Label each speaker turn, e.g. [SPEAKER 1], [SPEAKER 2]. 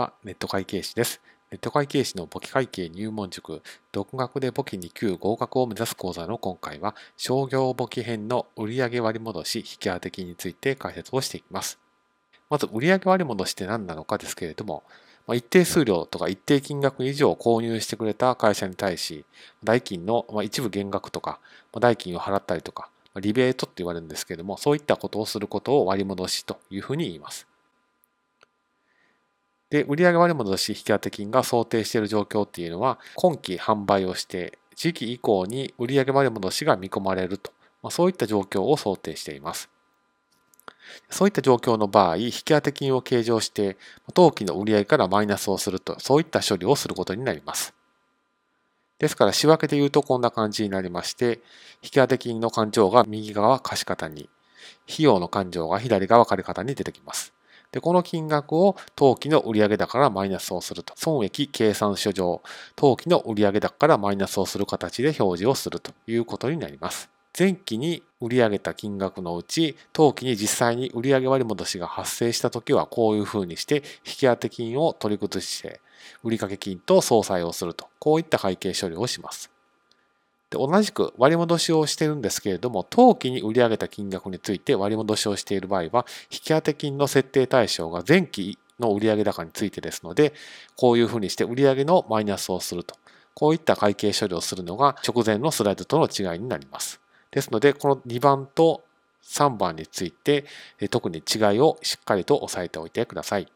[SPEAKER 1] はネット会計士です。ネット会計士の簿記会計入門塾、独学で簿記2級合格を目指す講座の今回は、商業簿記編の売上割戻し引き当て金について解説をしていきます。まず、売上割戻しって何なのかですけれども、ま一定数量とか一定金額以上購入してくれた会社に対し、代金の一部減額とか、代金を払ったりとか、リベートって言われるんですけれども、そういったことをすることを割戻しというふうに言います。で、売上割戻し引当金が想定している状況っていうのは、今期販売をして、時期以降に売上割戻しが見込まれると、まあ、そういった状況を想定しています。そういった状況の場合、引当金を計上して、当期の売上からマイナスをすると、そういった処理をすることになります。ですから、仕分けで言うとこんな感じになりまして、引当金の勘定が右側貸方に、費用の勘定が左側借方に出てきます。で、この金額を当期の売上高からマイナスをすると。損益計算書上、当期の売上高からマイナスをする形で表示をするということになります。前期に売上た金額のうち、当期に実際に売上割戻しが発生したときは、こういうふうにして、引当金を取り崩して、売掛金と相殺をすると。こういった会計処理をします。で同じく割戻しをしているんですけれども、当期に売り上げた金額について割戻しをしている場合は、引当金の設定対象が前期の売上高についてですので、こういうふうにして売上のマイナスをすると。こういった会計処理をするのが直前のスライドとの違いになります。ですので、この2番と3番について、特に違いをしっかりと押さえておいてください。